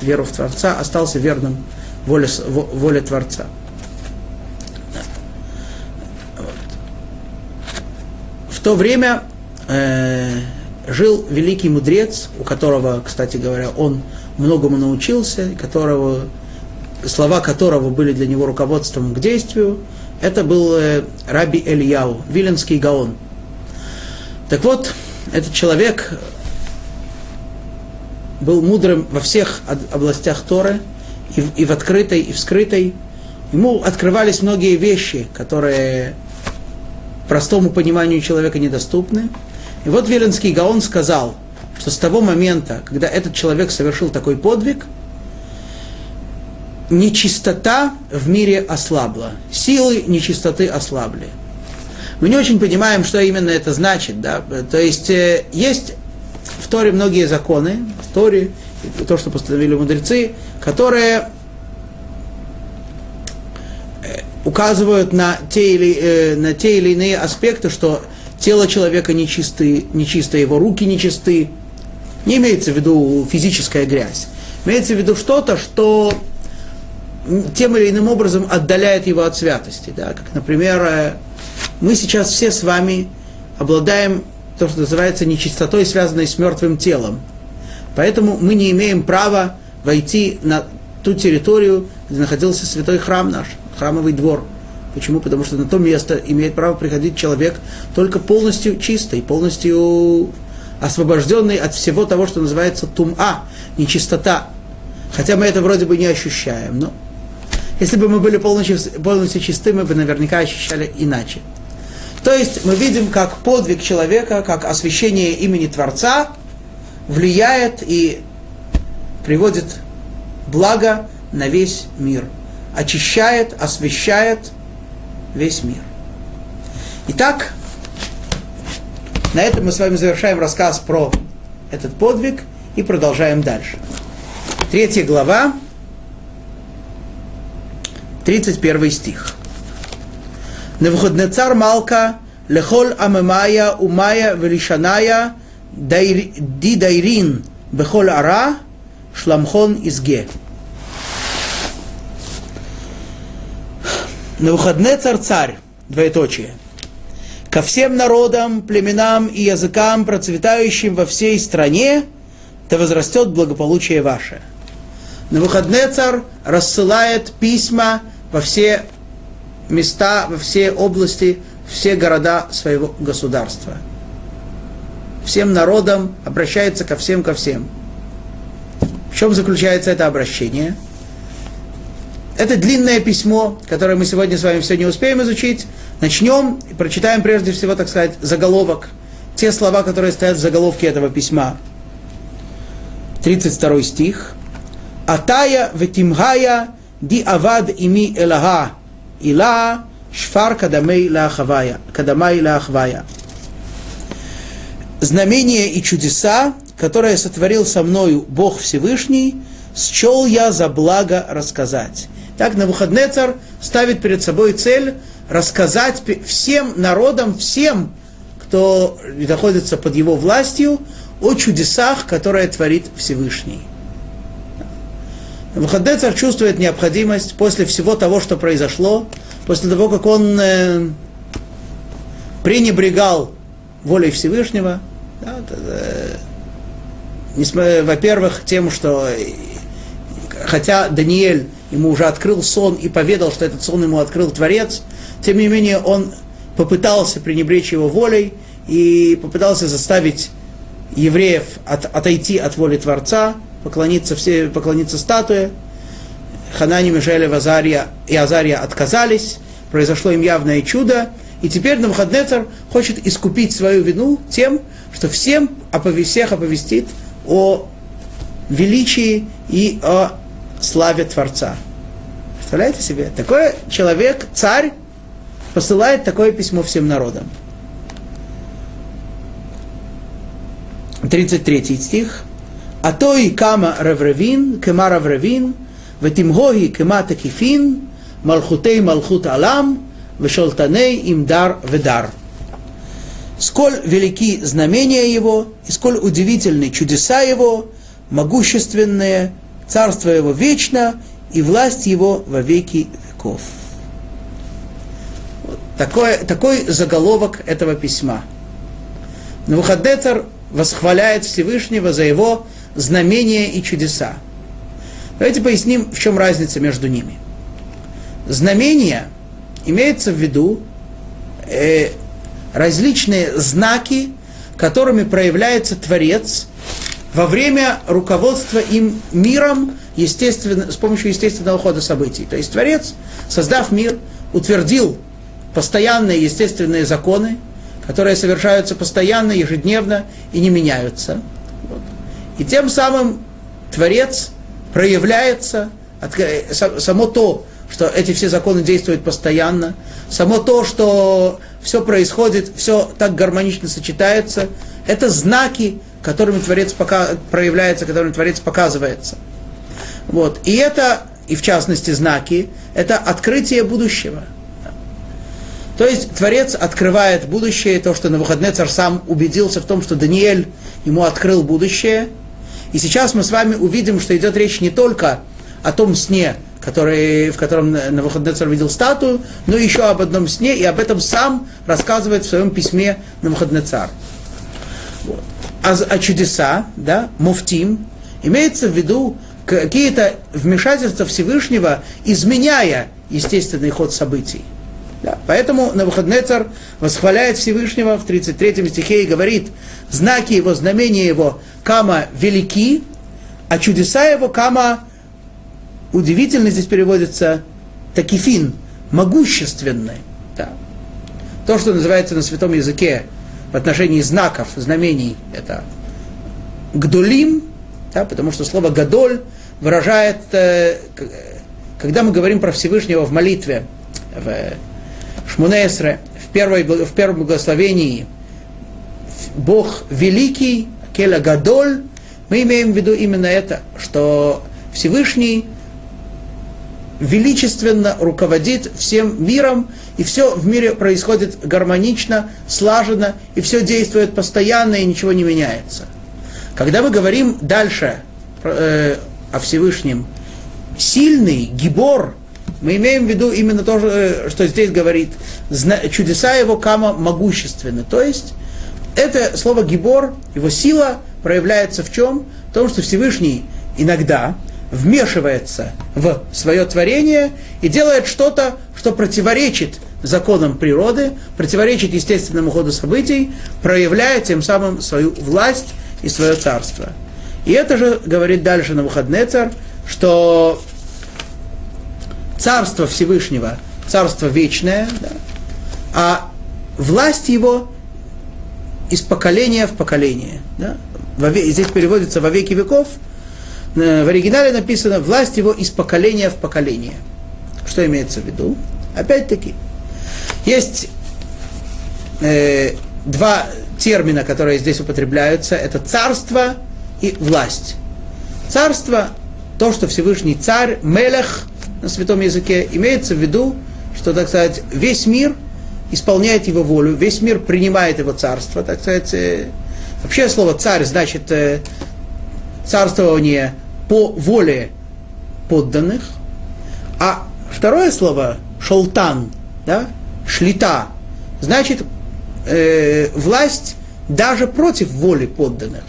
веру в Творца, остался верным воле, воле Творца. В то время э, жил великий мудрец, у которого, кстати говоря, он многому научился, которого, слова которого были для него руководством к действию, это был э, Раби Эльяу, Виленский Гаон. Так вот, этот человек был мудрым во всех областях Торы, и в, и в открытой, и в скрытой. Ему открывались многие вещи, которые простому пониманию человека недоступны. И вот Виленский Гаон сказал, что с того момента, когда этот человек совершил такой подвиг, нечистота в мире ослабла, силы нечистоты ослабли. Мы не очень понимаем, что именно это значит. Да? То есть э, есть в Торе многие законы, в Торе, то, что постановили мудрецы, которые э, указывают на те или, э, на те или иные аспекты, что тело человека нечисты, нечисто, его руки нечисты. Не имеется в виду физическая грязь. Имеется в виду что-то, что тем или иным образом отдаляет его от святости. Да? Как, например, э, мы сейчас все с вами обладаем то, что называется нечистотой, связанной с мертвым телом. Поэтому мы не имеем права войти на ту территорию, где находился святой храм наш, храмовый двор. Почему? Потому что на то место имеет право приходить человек только полностью чистый, полностью освобожденный от всего того, что называется тума, нечистота. Хотя мы это вроде бы не ощущаем, но если бы мы были полностью, полностью чисты, мы бы наверняка ощущали иначе. То есть мы видим, как подвиг человека, как освящение имени Творца влияет и приводит благо на весь мир. Очищает, освещает весь мир. Итак, на этом мы с вами завершаем рассказ про этот подвиг и продолжаем дальше. Третья глава 31 стих. Навуходнецар Малка лехол амемая умая велишаная ди дайрин бехол ара шламхон изге. Навуходнецар царь, двоеточие, ко всем народам, племенам и языкам, процветающим во всей стране, да возрастет благополучие ваше. Навуходнецар рассылает письма во все места, во все области, все города своего государства. Всем народам обращается ко всем, ко всем. В чем заключается это обращение? Это длинное письмо, которое мы сегодня с вами все не успеем изучить. Начнем и прочитаем прежде всего, так сказать, заголовок. Те слова, которые стоят в заголовке этого письма. 32 стих. Атая ветимгая ди авад ими элага ила шфар кадамей лахавая. Кадамай лахвая. Знамения и чудеса, которые сотворил со мною Бог Всевышний, счел я за благо рассказать. Так на выходный царь ставит перед собой цель рассказать всем народам, всем, кто находится под его властью, о чудесах, которые творит Всевышний. Навуходнецар чувствует необходимость после всего того, что произошло, после того, как он э, пренебрегал волей Всевышнего, да, э, во-первых, тем, что э, хотя Даниэль ему уже открыл сон и поведал, что этот сон ему открыл Творец, тем не менее он попытался пренебречь его волей и попытался заставить евреев от, отойти от воли Творца, поклониться, все, поклониться статуе. Ханани, Мишель Азария, и Азария отказались, произошло им явное чудо, и теперь Навуходнецар хочет искупить свою вину тем, что всем всех оповестит о величии и о славе Творца. Представляете себе? Такой человек, царь, посылает такое письмо всем народам. 33 стих. А то и кама ревревин, кема ревревин, ותמהוהי כמה תקיפין, מלכותי מלכות עולם, ושולטני им дар ведар. Сколь велики знамения его, и сколь удивительны чудеса его, могущественные, царство его вечно, и власть его во веки веков. Такой, такой заголовок этого письма. Навуходнецар восхваляет Всевышнего за его знамения и чудеса. Давайте поясним, в чем разница между ними. Знамения имеется в виду э, различные знаки, которыми проявляется Творец во время руководства им миром естественно, с помощью естественного хода событий. То есть Творец, создав мир, утвердил постоянные естественные законы, которые совершаются постоянно, ежедневно и не меняются. И тем самым Творец проявляется, э, само то, что эти все законы действуют постоянно, само то, что все происходит, все так гармонично сочетается, это знаки, которыми Творец пока, проявляется, которыми Творец показывается. Вот. И это, и в частности знаки, это открытие будущего. То есть Творец открывает будущее, то, что на выходные царь сам убедился в том, что Даниэль ему открыл будущее. И сейчас мы с вами увидим, что идет речь не только о том сне, который, в котором на выходные царь видел статую, но еще об одном сне, и об этом сам рассказывает в своем письме на выходный царь. Вот. А, а чудеса, да, муфтим, имеется в виду какие-то вмешательства Всевышнего, изменяя естественный ход событий. Да. Поэтому Навуходнецар восхваляет Всевышнего в 33 стихе и говорит, знаки его, знамения его, кама велики, а чудеса его, кама удивительно здесь переводится такифин, могущественный. Да. То, что называется на святом языке в отношении знаков, знамений, это гдолим, да, потому что слово гадоль выражает, э, когда мы говорим про Всевышнего в молитве, в Шмунесре, в, первой, в первом благословении, Бог великий, Келя Гадоль, мы имеем в виду именно это, что Всевышний величественно руководит всем миром, и все в мире происходит гармонично, слаженно, и все действует постоянно, и ничего не меняется. Когда мы говорим дальше э, о Всевышнем, сильный, гибор, мы имеем в виду именно то, э, что здесь говорит, чудеса его кама могущественны. То есть, это слово гибор, его сила проявляется в чем? В том, что Всевышний иногда вмешивается в свое творение и делает что-то, что противоречит законам природы, противоречит естественному ходу событий, проявляя тем самым свою власть и свое царство. И это же говорит дальше на выходный царь, что царство Всевышнего, царство вечное, да, а власть его из поколения в поколение. Да? Здесь переводится во веки веков – Э, в оригинале написано «власть его из поколения в поколение». Что имеется в виду? Опять-таки, есть э, два термина, которые здесь употребляются. Это царство и власть. Царство, то, что Всевышний царь, мелех на святом языке, имеется в виду, что, так сказать, весь мир исполняет его волю, весь мир принимает его царство, так сказать. Э, вообще слово царь значит э, царствование по воле подданных, а второе слово шолтан, да, шлита, значит э, власть даже против воли подданных.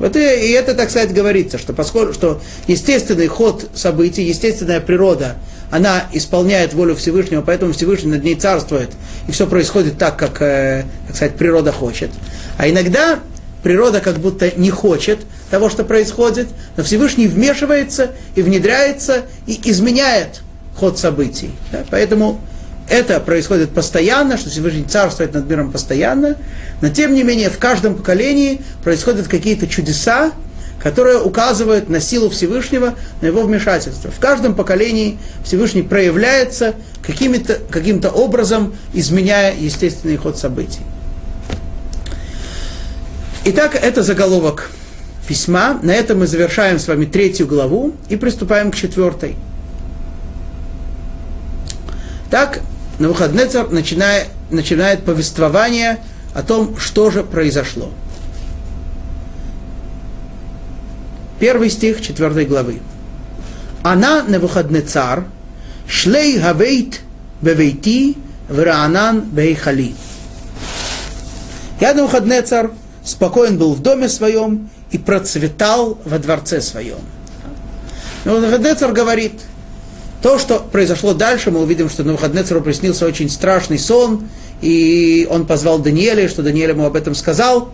Вот и, и это, так сказать, говорится, что поскольку что естественный ход событий, естественная природа, она исполняет волю Всевышнего, поэтому Всевышний над ней царствует, и все происходит так, как, э, так сказать, природа хочет. А иногда природа как будто не хочет того, что происходит, но Всевышний вмешивается и внедряется и изменяет ход событий. Да? Поэтому это происходит постоянно, что Всевышний царствует над миром постоянно, но тем не менее в каждом поколении происходят какие-то чудеса, которые указывают на силу Всевышнего, на его вмешательство. В каждом поколении Всевышний проявляется каким-то каким образом, изменяя естественный ход событий. Итак, это заголовок письма. На этом мы завершаем с вами третью главу и приступаем к четвертой. Так, на выходный начинает, начинает повествование о том, что же произошло. Первый стих четвертой главы. Она на выходный цар, шлей гавейт бевейти, враанан бейхали. Я на выходный царь спокоен был в доме своем и процветал во дворце своем. Но Навуходнецар говорит, то, что произошло дальше, мы увидим, что Навуходнецару приснился очень страшный сон, и он позвал Даниэля, что Даниэль ему об этом сказал.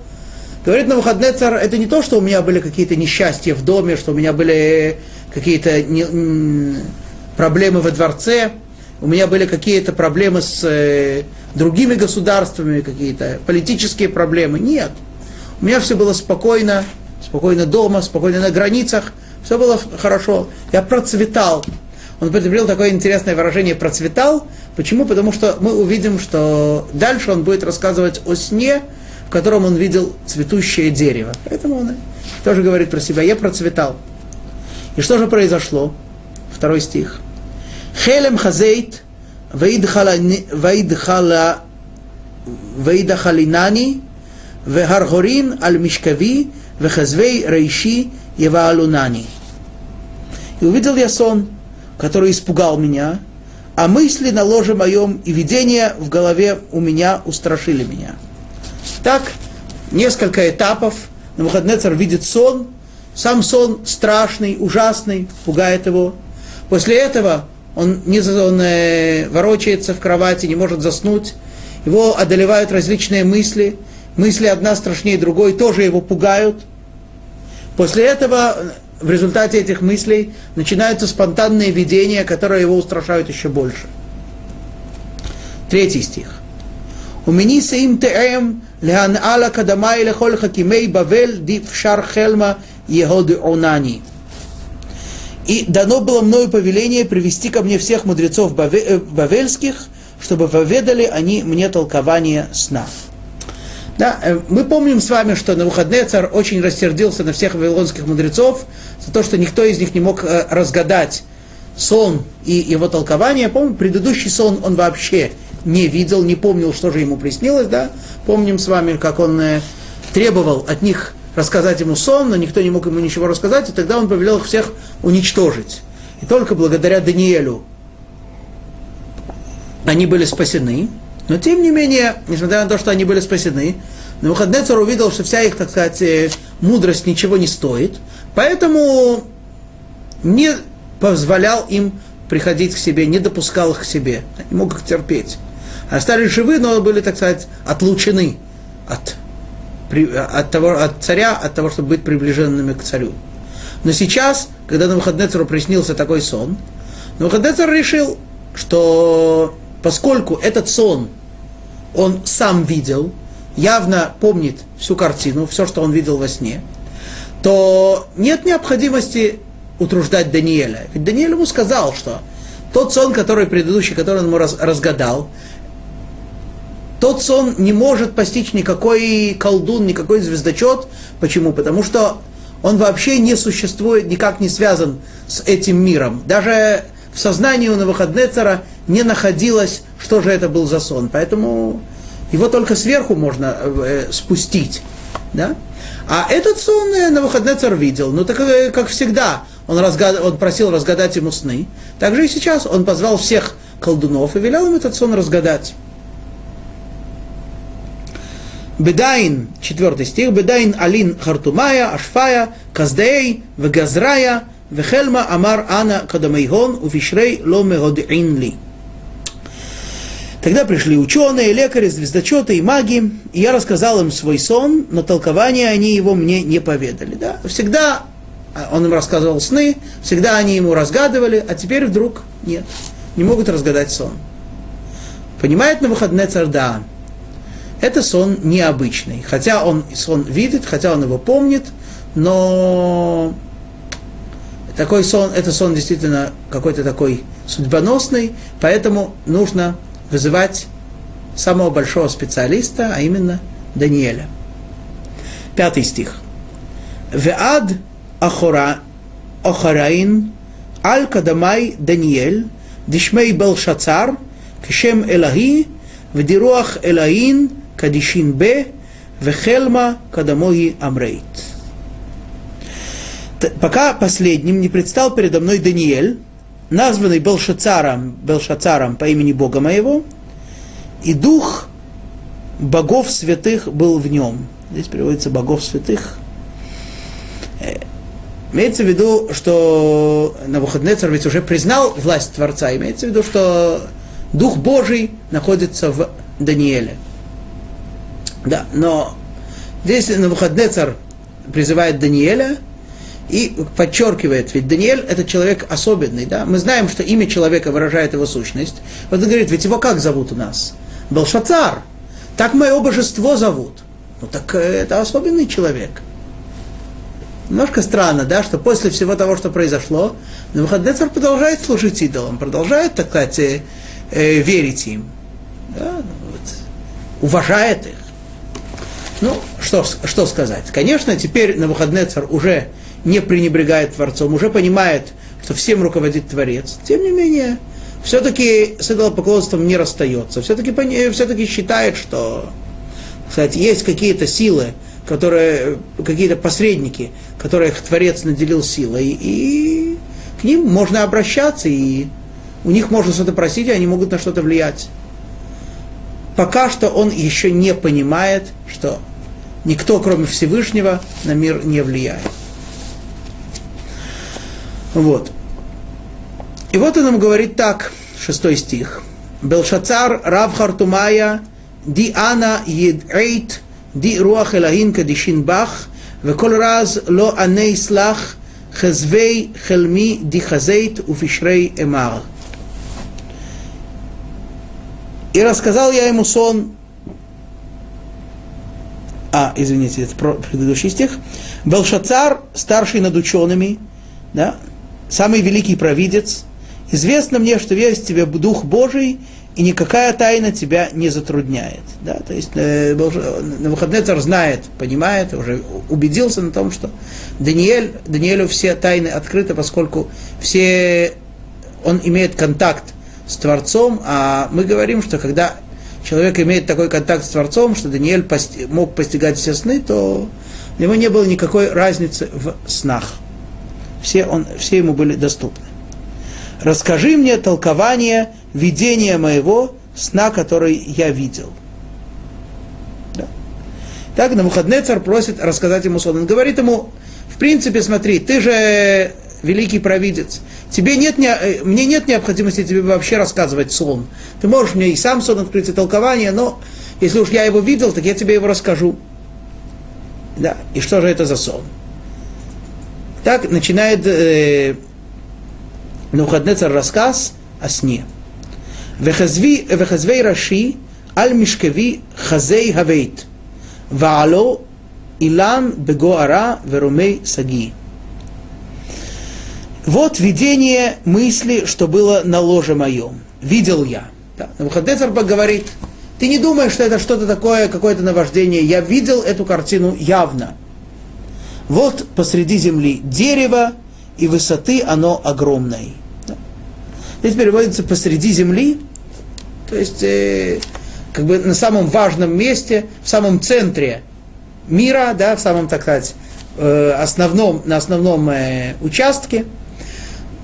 Говорит Навуходнецар, это не то, что у меня были какие-то несчастья в доме, что у меня были какие-то не, проблемы во дворце, у меня были какие-то проблемы с э, другими государствами, какие-то политические проблемы. Нет. У меня все было спокойно, спокойно дома, спокойно на границах, все было хорошо. Я процветал. Он употребил такое интересное выражение «процветал». Почему? Потому что мы увидим, что дальше он будет рассказывать о сне, в котором он видел цветущее дерево. Поэтому он тоже говорит про себя «я процветал». И что же произошло? Второй стих. Хелем хазейт ваидхалинани Вегаргорин аль мишкави, вехазвей рейши еваалунани. И увидел я сон, который испугал меня, а мысли на ложе моем и видения в голове у меня устрашили меня. Так, несколько этапов. На выходный царь видит сон, сам сон страшный, ужасный, пугает его. После этого он, не, он э, ворочается в кровати, не может заснуть. Его одолевают различные мысли – мысли одна страшнее другой, тоже его пугают. После этого, в результате этих мыслей, начинаются спонтанные видения, которые его устрашают еще больше. Третий стих. Им теэм леан ала кадамай лехол хакимей бавель дившар хелма егоды онани. И дано было мною повеление привести ко мне всех мудрецов э, бавельских, чтобы поведали они мне толкование сна. Да, э, мы помним с вами, что на выходные царь очень рассердился на всех вавилонских мудрецов за то, что никто из них не мог э, разгадать сон и его толкование. Помню, предыдущий сон он вообще не видел, не помнил, что же ему приснилось, да? Помним с вами, как он э, требовал от них рассказать ему сон, но никто не мог ему ничего рассказать, и тогда он повелел их всех уничтожить. И только благодаря Даниэлю они были спасены. Но тем не менее, несмотря на то, что они были спасены, Навуходнецар увидел, что вся их, так сказать, э, мудрость ничего не стоит, поэтому не позволял им приходить к себе, не допускал их к себе, не мог их терпеть. Остались живы, но были, так сказать, отлучены от, от, того, от царя, от того, чтобы быть приближенными к царю. Но сейчас, когда на Навуходнецару приснился такой сон, Навуходнецар решил, что поскольку этот сон он сам видел, явно помнит всю картину, все, что он видел во сне, то нет необходимости утруждать Даниэля. Ведь Даниэль ему сказал, что тот сон, который предыдущий, который он ему раз, разгадал, тот сон не может постичь никакой колдун, никакой звездочет. Почему? Потому что он вообще не существует, никак не связан с этим миром. Даже в сознании у Навуходнецера не находилось, что же это был за сон. Поэтому его только сверху можно э, спустить. Да? А этот сон э, Навуходнецер видел. Ну, так э, как всегда, он, разгад... он просил разгадать ему сны. Так же и сейчас он позвал всех колдунов и велел им этот сон разгадать. Бедайн, четвертый стих, Бедайн Алин Хартумая, Ашфая, Каздей, Вегазрая, Вехельма Амар Ана Кадамайгон, Уфишрей Ло Мегодиин Ли. Тогда пришли ученые, лекари, звездочеты и маги, и я рассказал им свой сон, но толкование они его мне не поведали. Да? Всегда он им рассказывал сны, всегда они ему разгадывали, а теперь вдруг нет, не могут разгадать сон. Понимает на выходные царь, да, это сон необычный, хотя он сон видит, хотя он его помнит, но такой сон, это сон действительно какой-то такой судьбоносный, поэтому нужно вызывать самого большого специалиста, а именно Даниэля. Пятый стих. Веад ахора, охараин аль кадамай Даниэль, дишмей Белшацар, кшем Элахи, вдируах Элаин, кадишин бе, вехелма кадамои амрейт. Пока последним не предстал передо мной Даниэль, названный Белшацаром, Белшацаром по имени Бога моего, и дух богов святых был в нем. Здесь переводится богов святых. Э, имеется в виду, что на выходные царь ведь уже признал власть Творца. Имеется в виду, что Дух Божий находится в Данииле. Да, но здесь на выходные царь призывает Даниэля, и подчеркивает, ведь Даниэль это человек особенный, да? Мы знаем, что имя человека выражает его сущность. Вот он говорит, ведь его как зовут у нас? Белшацар. Так мое божество зовут. Ну так э, это особенный человек. Немножко странно, да, что после всего того, что произошло, Навуходнецар продолжает служить идолам, продолжает, так сказать, э, э, верить им, да, вот, уважает их. Ну, что, что сказать? Конечно, теперь Навуходнецар уже не пренебрегает Творцом, уже понимает, что всем руководит Творец. Тем не менее, все-таки с идолопоклонством не расстается. Все-таки, все-таки считает, что кстати, есть какие-то силы, которые, какие-то посредники, которых Творец наделил силой, и к ним можно обращаться, и у них можно что-то просить, и они могут на что-то влиять. Пока что он еще не понимает, что никто, кроме Всевышнего, на мир не влияет. Вот. И вот он нам говорит так, шестой стих. Белшацар Рав Хартумая ди ана ед'ейт ди руах элahин кадишин бах וכל רז לא ענה יסלח חזבי חלמי ди хазейт уфишрей эмар. И рассказал я ему сон, а, извините, это предыдущий стих, Белшацар, старший над учеными, да, самый великий провидец, известно мне, что весь тебе Дух Божий, и никакая тайна тебя не затрудняет. Да? То есть э, на выходные царь знает, понимает, уже убедился на том, что Даниэль, Даниэлю все тайны открыты, поскольку все он имеет контакт с Творцом, а мы говорим, что когда человек имеет такой контакт с Творцом, что Даниэль пости- мог постигать все сны, то у него не было никакой разницы в снах. Все, он, все ему были доступны. Расскажи мне толкование видения моего сна, который я видел. Да. Так на выходные царь просит рассказать ему сон. Он говорит ему, в принципе, смотри, ты же великий провидец. Тебе нет, не, э, мне нет необходимости тебе вообще рассказывать сон. Ты можешь мне и сам сон открыть, и толкование, но если уж я его видел, так я тебе его расскажу. Да, и что же это за сон? Так начинает э, Навуходнецар рассказ о сне. Вехазвей Раши аль мишкеви хазей хавейт. Ваало илан бегоара верумей саги. Вот видение мысли, что было на ложе моем. Видел я. Да. Навуходнецар говорит, ты не думаешь, что это что-то такое, какое-то наваждение. Я видел эту картину явно. Вот посреди земли дерево, и высоты оно огромное. Да. Здесь переводится посреди земли, то есть э, как бы на самом важном месте, в самом центре мира, да, в самом, так сказать, э, основном, на основном э, участке.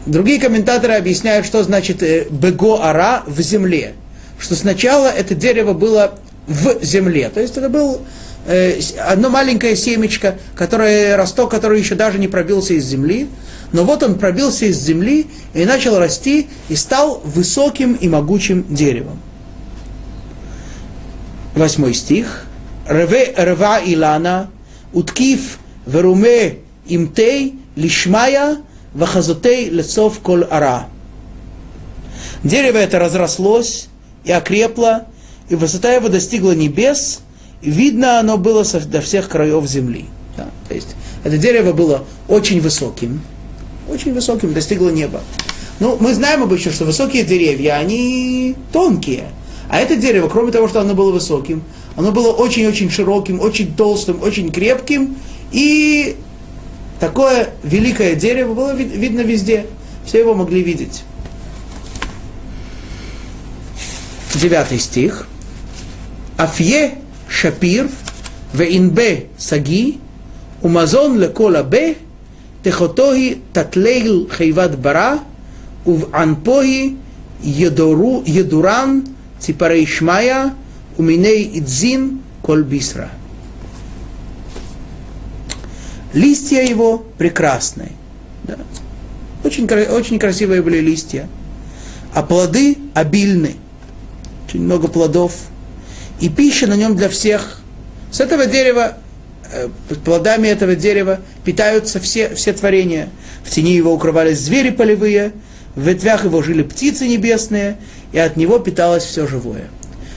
Другие комментаторы объясняют, что значит э, бего-ара в земле. Что сначала это дерево было в земле. То есть это был одно маленькое семечко, которое, росток, который еще даже не пробился из земли. Но вот он пробился из земли и начал расти и стал высоким и могучим деревом. Восьмой стих. Реве рва илана, уткив веруме имтей лишмая вахазотей лесов коль ара. Дерево это разрослось и окрепло, и высота его достигла небес, видно оно было до всех краев земли. Да, то есть это дерево было очень высоким, очень высоким, достигло неба. Ну, мы знаем обычно, что высокие деревья, они тонкие. А это дерево, кроме того, что оно было высоким, оно было очень-очень широким, очень толстым, очень крепким. И такое великое дерево было видно везде. Все его могли видеть. Девятый стих. Афье шапир веинбе саги умазон лекола бе תחותו היא תתליל חיבת ברא, ובענפו היא ידורן ציפרי שמיא, ומיני עדזין כל бисра. Листья его прекрасные. Да. Очень, очень красивые были листья. А плоды обильны. Очень много плодов. и пища на нем для всех. С этого дерева Э, плодами этого дерева питаются все, все творения. В тени его укрывались звери полевые, в ветвях его жили птицы небесные, и от него питалось все живое.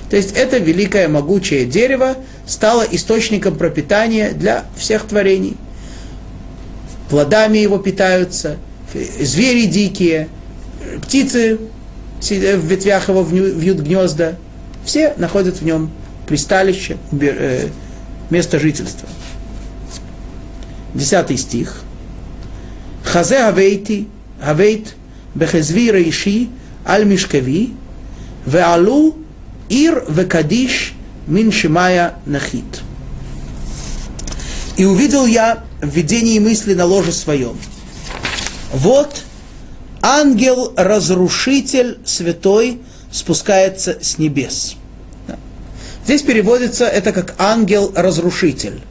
То есть это великое могучее дерево стало источником пропитания для всех творений. Плодами его питаются, звери дикие, птицы в ветвях его вьют гнезда. Все находят в нем присталище, э, место жительства. Десятый стих. Хазе авейти, авейт бехезви рейши аль мишкави, веалу ир векадиш мин шимая нахит. И увидел я в видении мысли на ложе своем. Вот ангел-разрушитель святой спускается с небес. Здесь переводится это как ангел-разрушитель.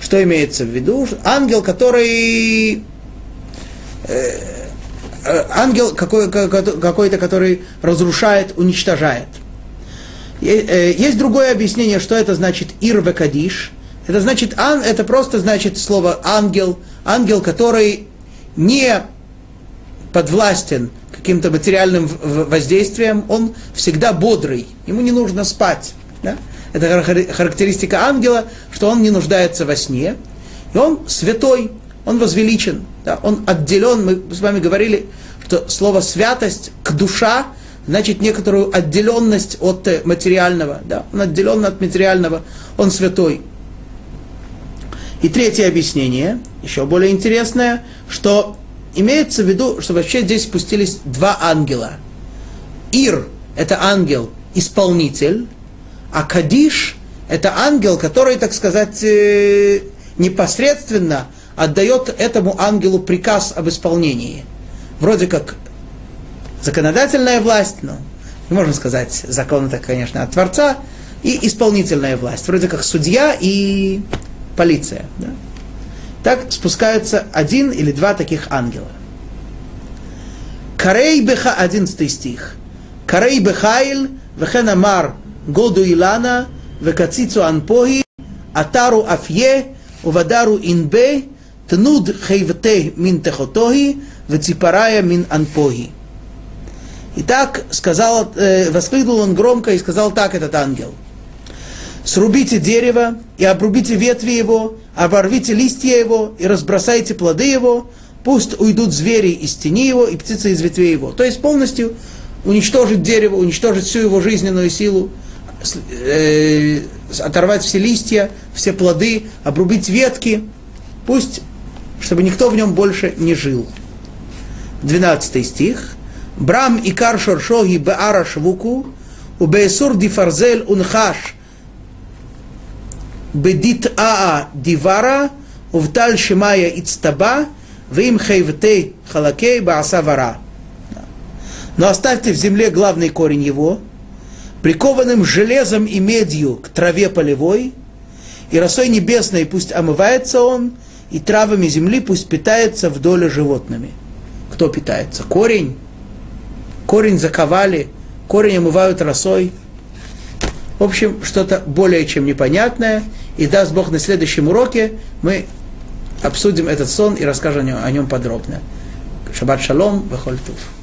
Что имеется в виду? Ангел, который... Э, э, ангел какой, какой-то, который разрушает, уничтожает. Э, есть другое объяснение, что это значит ирвекадиш. Это значит, ан, это просто значит слово ангел, ангел, который не подвластен каким-то материальным воздействием, он всегда бодрый, ему не нужно спать. Да? Это характеристика ангела, что он не нуждается во сне. И он святой, он возвеличен, да, он отделен. Мы с вами говорили, что слово святость к душа значит некоторую отделенность от э, материального. Да, он отделен от материального, он святой. И третье объяснение, еще более интересное, что имеется в виду, что вообще здесь спустились два ангела. Ир – это ангел-исполнитель, а Кадиш – это ангел, который, так сказать, э, непосредственно отдает этому ангелу приказ об исполнении. Вроде как законодательная власть, но не можно сказать закон это, конечно, от Творца, и исполнительная власть, вроде как судья и полиция. Да? Так спускаются один или два таких ангела. Карей беха, одиннадцатый стих. Карей бехайл, вехен амар году илана, векацицу анпоhi, атару афье, увадару инбе, тнуд хейвте мин техотоhi, веципарая мин анпоhi. Итак, сказал, э, воскликнул он громко и сказал так этот ангел. Срубите дерево и обрубите ветви его, оборвите листья его и разбросайте плоды его, пусть уйдут звери из тени его и птицы из ветвей его. То есть полностью уничтожить дерево, уничтожить всю его жизненную силу, э, оторвать все листья, все плоды, обрубить ветки, пусть, чтобы никто в нем больше не жил. 12 стих. Брам и кар шоршоги беара швуку, у беесур дифарзель унхаш бедит аа дивара, увталь шимая ицтаба, вим хейвтей халакей бааса. Но оставьте в земле главный корень его, прикованным железом и медью к траве полевой, и росой небесной пусть омывается он, и травами земли пусть питается вдоль животными. Кто питается? Корень. Корень заковали, корень омывают росой. В общем, что-то более чем непонятное. И даст Бог на следующем уроке мы обсудим этот сон и расскажем о нем, о подробно. Шаббат шалом, вехоль туф.